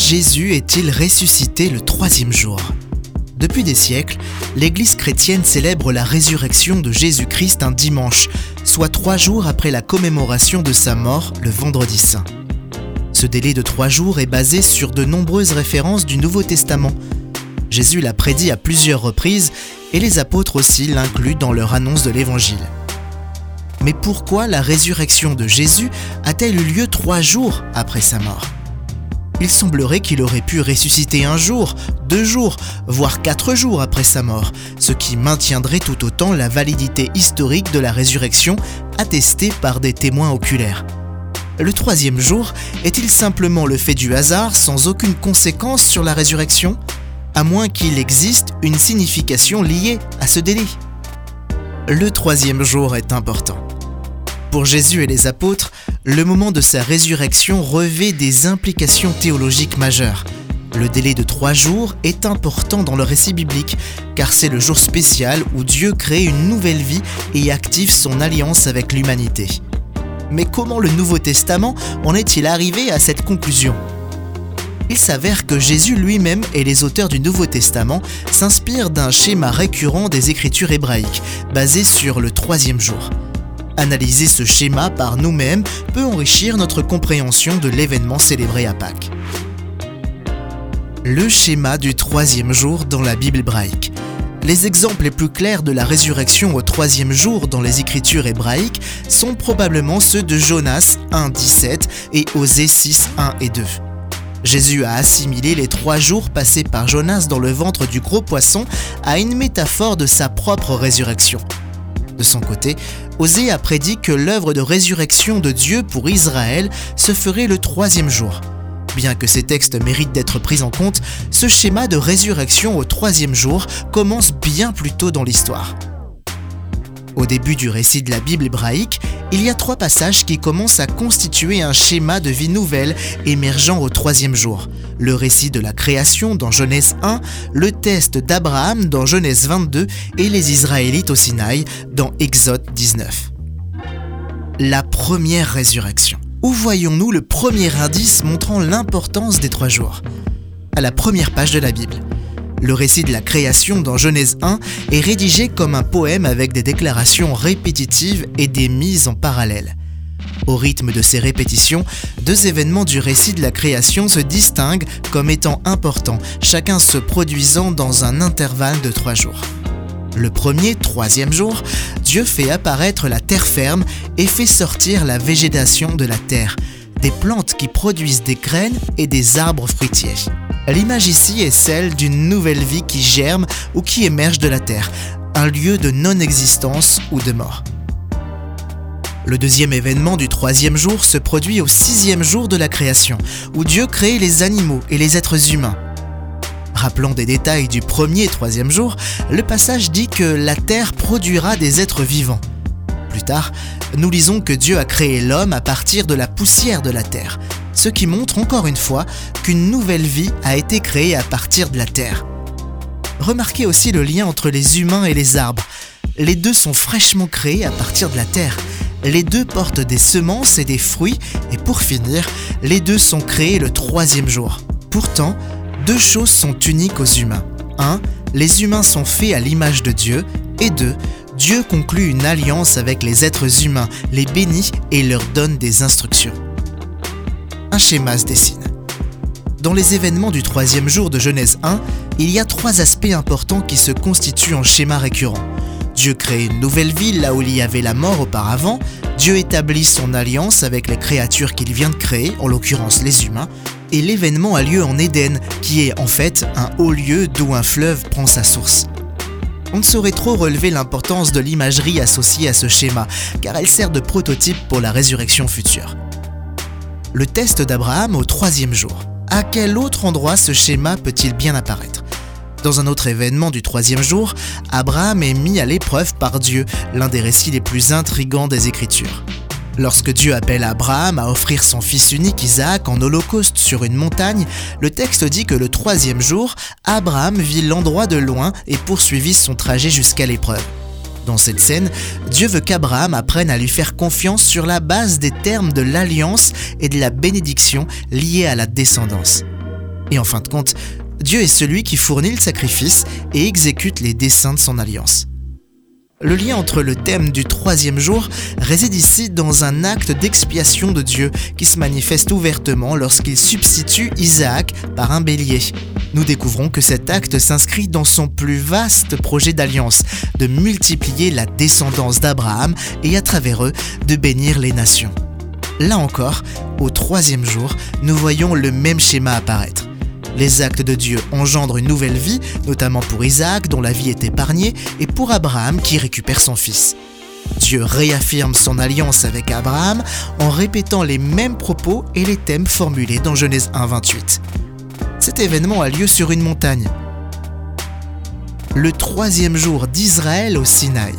Jésus est-il ressuscité le troisième jour? Depuis des siècles, l'Église chrétienne célèbre la résurrection de Jésus-Christ un dimanche, soit trois jours après la commémoration de sa mort le vendredi saint. Ce délai de trois jours est basé sur de nombreuses références du Nouveau Testament. Jésus l'a prédit à plusieurs reprises et les apôtres aussi l'incluent dans leur annonce de l'Évangile. Mais pourquoi la résurrection de Jésus a-t-elle eu lieu trois jours après sa mort? Il semblerait qu'il aurait pu ressusciter un jour, deux jours, voire quatre jours après sa mort, ce qui maintiendrait tout autant la validité historique de la résurrection attestée par des témoins oculaires. Le troisième jour est-il simplement le fait du hasard sans aucune conséquence sur la résurrection À moins qu'il existe une signification liée à ce délai. Le troisième jour est important. Pour Jésus et les apôtres, le moment de sa résurrection revêt des implications théologiques majeures. Le délai de trois jours est important dans le récit biblique, car c'est le jour spécial où Dieu crée une nouvelle vie et active son alliance avec l'humanité. Mais comment le Nouveau Testament en est-il arrivé à cette conclusion? Il s'avère que Jésus lui-même et les auteurs du Nouveau Testament s'inspirent d'un schéma récurrent des Écritures hébraïques, basé sur le troisième jour. Analyser ce schéma par nous-mêmes peut enrichir notre compréhension de l'événement célébré à Pâques. Le schéma du troisième jour dans la Bible hébraïque. Les exemples les plus clairs de la résurrection au troisième jour dans les écritures hébraïques sont probablement ceux de Jonas 1.17 et Osée 6.1 et 2. Jésus a assimilé les trois jours passés par Jonas dans le ventre du gros poisson à une métaphore de sa propre résurrection. De son côté, Osée a prédit que l'œuvre de résurrection de Dieu pour Israël se ferait le troisième jour. Bien que ces textes méritent d'être pris en compte, ce schéma de résurrection au troisième jour commence bien plus tôt dans l'histoire. Au début du récit de la Bible hébraïque, il y a trois passages qui commencent à constituer un schéma de vie nouvelle émergeant au troisième jour. Le récit de la création dans Genèse 1, le test d'Abraham dans Genèse 22 et les Israélites au Sinaï dans Exode 19. La première résurrection. Où voyons-nous le premier indice montrant l'importance des trois jours? À la première page de la Bible. Le récit de la création dans Genèse 1 est rédigé comme un poème avec des déclarations répétitives et des mises en parallèle. Au rythme de ces répétitions, deux événements du récit de la création se distinguent comme étant importants, chacun se produisant dans un intervalle de trois jours. Le premier, troisième jour, Dieu fait apparaître la terre ferme et fait sortir la végétation de la terre, des plantes qui produisent des graines et des arbres fruitiers. L'image ici est celle d'une nouvelle vie qui germe ou qui émerge de la terre, un lieu de non-existence ou de mort. Le deuxième événement du troisième jour se produit au sixième jour de la création, où Dieu crée les animaux et les êtres humains. Rappelant des détails du premier et troisième jour, le passage dit que la terre produira des êtres vivants. Plus tard, nous lisons que Dieu a créé l'homme à partir de la poussière de la terre, ce qui montre encore une fois qu'une nouvelle vie a été créée à partir de la terre. Remarquez aussi le lien entre les humains et les arbres. Les deux sont fraîchement créés à partir de la terre. Les deux portent des semences et des fruits, et pour finir, les deux sont créés le troisième jour. Pourtant, deux choses sont uniques aux humains. 1. Les humains sont faits à l'image de Dieu, et 2. Dieu conclut une alliance avec les êtres humains, les bénit et leur donne des instructions un schéma se dessine. Dans les événements du troisième jour de Genèse 1, il y a trois aspects importants qui se constituent en schéma récurrent. Dieu crée une nouvelle ville là où il y avait la mort auparavant, Dieu établit son alliance avec les créatures qu'il vient de créer, en l'occurrence les humains, et l'événement a lieu en Éden, qui est en fait un haut lieu d'où un fleuve prend sa source. On ne saurait trop relever l'importance de l'imagerie associée à ce schéma, car elle sert de prototype pour la résurrection future le test d'Abraham au troisième jour. À quel autre endroit ce schéma peut-il bien apparaître? Dans un autre événement du troisième jour, Abraham est mis à l'épreuve par Dieu, l'un des récits les plus intrigants des Écritures. Lorsque Dieu appelle Abraham à offrir son fils unique Isaac en holocauste sur une montagne, le texte dit que le troisième jour, Abraham vit l'endroit de loin et poursuivit son trajet jusqu'à l'épreuve. Dans cette scène, Dieu veut qu'Abraham apprenne à lui faire confiance sur la base des termes de l'alliance et de la bénédiction liée à la descendance. Et en fin de compte, Dieu est celui qui fournit le sacrifice et exécute les desseins de son alliance. Le lien entre le thème du troisième jour réside ici dans un acte d'expiation de Dieu qui se manifeste ouvertement lorsqu'il substitue Isaac par un bélier. Nous découvrons que cet acte s'inscrit dans son plus vaste projet d'alliance, de multiplier la descendance d'Abraham et à travers eux de bénir les nations. Là encore, au troisième jour, nous voyons le même schéma apparaître. Les actes de Dieu engendrent une nouvelle vie, notamment pour Isaac dont la vie est épargnée, et pour Abraham qui récupère son fils. Dieu réaffirme son alliance avec Abraham en répétant les mêmes propos et les thèmes formulés dans Genèse 1.28. Cet événement a lieu sur une montagne. Le troisième jour d'Israël au Sinaï.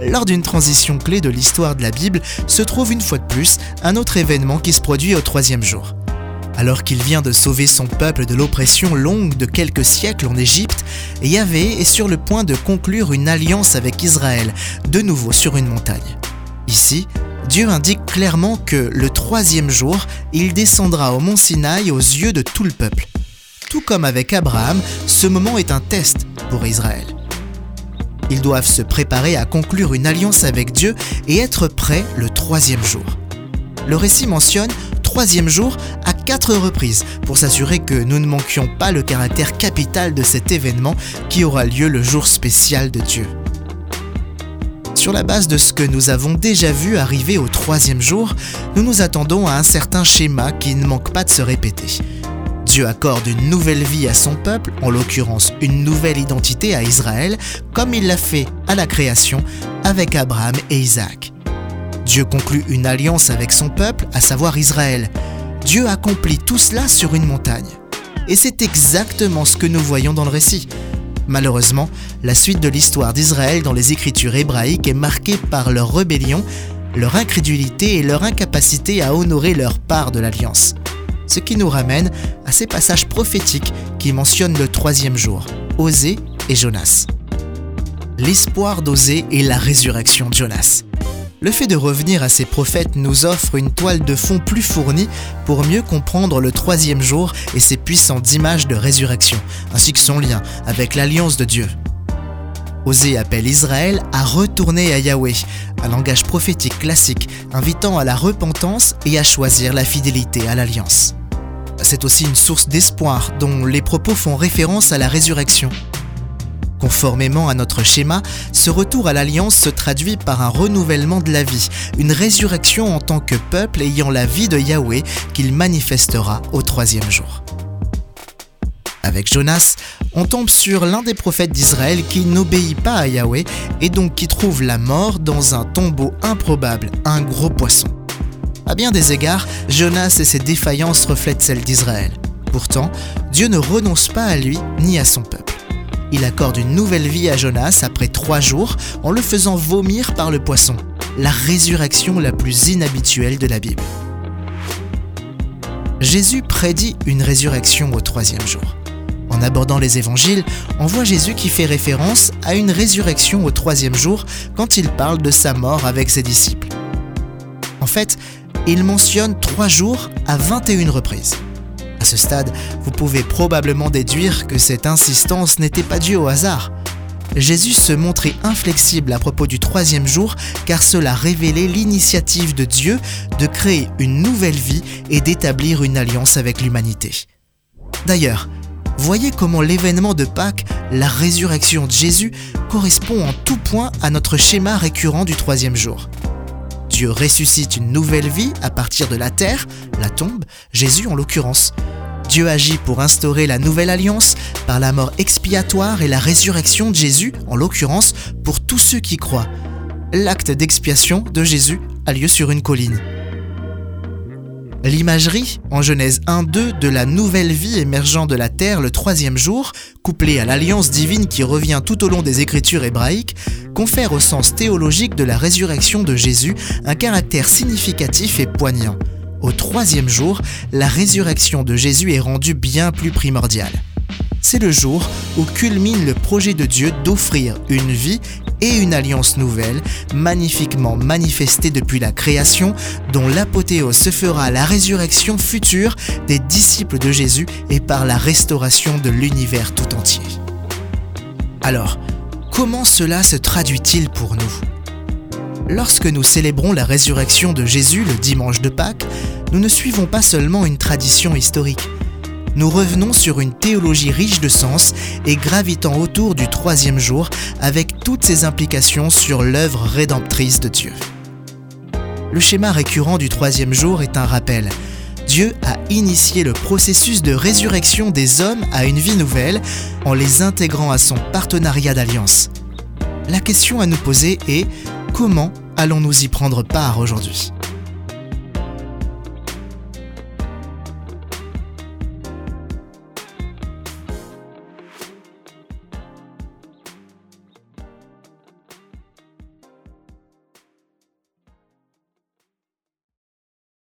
Lors d'une transition clé de l'histoire de la Bible se trouve une fois de plus un autre événement qui se produit au troisième jour. Alors qu'il vient de sauver son peuple de l'oppression longue de quelques siècles en Égypte, Yahvé est sur le point de conclure une alliance avec Israël, de nouveau sur une montagne. Ici, Dieu indique clairement que le troisième jour, il descendra au mont Sinaï aux yeux de tout le peuple. Tout comme avec Abraham, ce moment est un test pour Israël. Ils doivent se préparer à conclure une alliance avec Dieu et être prêts le troisième jour. Le récit mentionne troisième jour quatre reprises pour s'assurer que nous ne manquions pas le caractère capital de cet événement qui aura lieu le jour spécial de Dieu. Sur la base de ce que nous avons déjà vu arriver au troisième jour, nous nous attendons à un certain schéma qui ne manque pas de se répéter. Dieu accorde une nouvelle vie à son peuple, en l'occurrence une nouvelle identité à Israël, comme il l'a fait à la création avec Abraham et Isaac. Dieu conclut une alliance avec son peuple, à savoir Israël. Dieu accomplit tout cela sur une montagne. Et c'est exactement ce que nous voyons dans le récit. Malheureusement, la suite de l'histoire d'Israël dans les écritures hébraïques est marquée par leur rébellion, leur incrédulité et leur incapacité à honorer leur part de l'alliance. Ce qui nous ramène à ces passages prophétiques qui mentionnent le troisième jour, Osée et Jonas. L'espoir d'Osée et la résurrection de Jonas le fait de revenir à ces prophètes nous offre une toile de fond plus fournie pour mieux comprendre le troisième jour et ses puissantes images de résurrection, ainsi que son lien avec l'alliance de Dieu. Osée appelle Israël à retourner à Yahweh, un langage prophétique classique invitant à la repentance et à choisir la fidélité à l'alliance. C'est aussi une source d'espoir dont les propos font référence à la résurrection. Conformément à notre schéma, ce retour à l'alliance se traduit par un renouvellement de la vie, une résurrection en tant que peuple ayant la vie de Yahweh qu'il manifestera au troisième jour. Avec Jonas, on tombe sur l'un des prophètes d'Israël qui n'obéit pas à Yahweh et donc qui trouve la mort dans un tombeau improbable, un gros poisson. À bien des égards, Jonas et ses défaillances reflètent celles d'Israël. Pourtant, Dieu ne renonce pas à lui ni à son peuple il accorde une nouvelle vie à Jonas après trois jours en le faisant vomir par le poisson, la résurrection la plus inhabituelle de la Bible. Jésus prédit une résurrection au troisième jour. En abordant les évangiles, on voit Jésus qui fait référence à une résurrection au troisième jour quand il parle de sa mort avec ses disciples. En fait, il mentionne trois jours à 21 reprises. Ce stade, vous pouvez probablement déduire que cette insistance n'était pas due au hasard. Jésus se montrait inflexible à propos du troisième jour car cela révélait l'initiative de Dieu de créer une nouvelle vie et d'établir une alliance avec l'humanité. D'ailleurs, voyez comment l'événement de Pâques, la résurrection de Jésus, correspond en tout point à notre schéma récurrent du troisième jour. Dieu ressuscite une nouvelle vie à partir de la terre, la tombe, Jésus en l'occurrence. Dieu agit pour instaurer la nouvelle alliance par la mort expiatoire et la résurrection de Jésus, en l'occurrence pour tous ceux qui croient. L'acte d'expiation de Jésus a lieu sur une colline. L'imagerie, en Genèse 1-2, de la nouvelle vie émergeant de la terre le troisième jour, couplée à l'alliance divine qui revient tout au long des écritures hébraïques, confère au sens théologique de la résurrection de Jésus un caractère significatif et poignant. Au troisième jour, la résurrection de Jésus est rendue bien plus primordiale. C'est le jour où culmine le projet de Dieu d'offrir une vie et une alliance nouvelle, magnifiquement manifestée depuis la création, dont l'apothéose se fera à la résurrection future des disciples de Jésus et par la restauration de l'univers tout entier. Alors, comment cela se traduit-il pour nous? Lorsque nous célébrons la résurrection de Jésus le dimanche de Pâques, nous ne suivons pas seulement une tradition historique nous revenons sur une théologie riche de sens et gravitant autour du troisième jour avec toutes ses implications sur l'œuvre rédemptrice de Dieu. Le schéma récurrent du troisième jour est un rappel. Dieu a initié le processus de résurrection des hommes à une vie nouvelle en les intégrant à son partenariat d'alliance. La question à nous poser est comment allons-nous y prendre part aujourd'hui?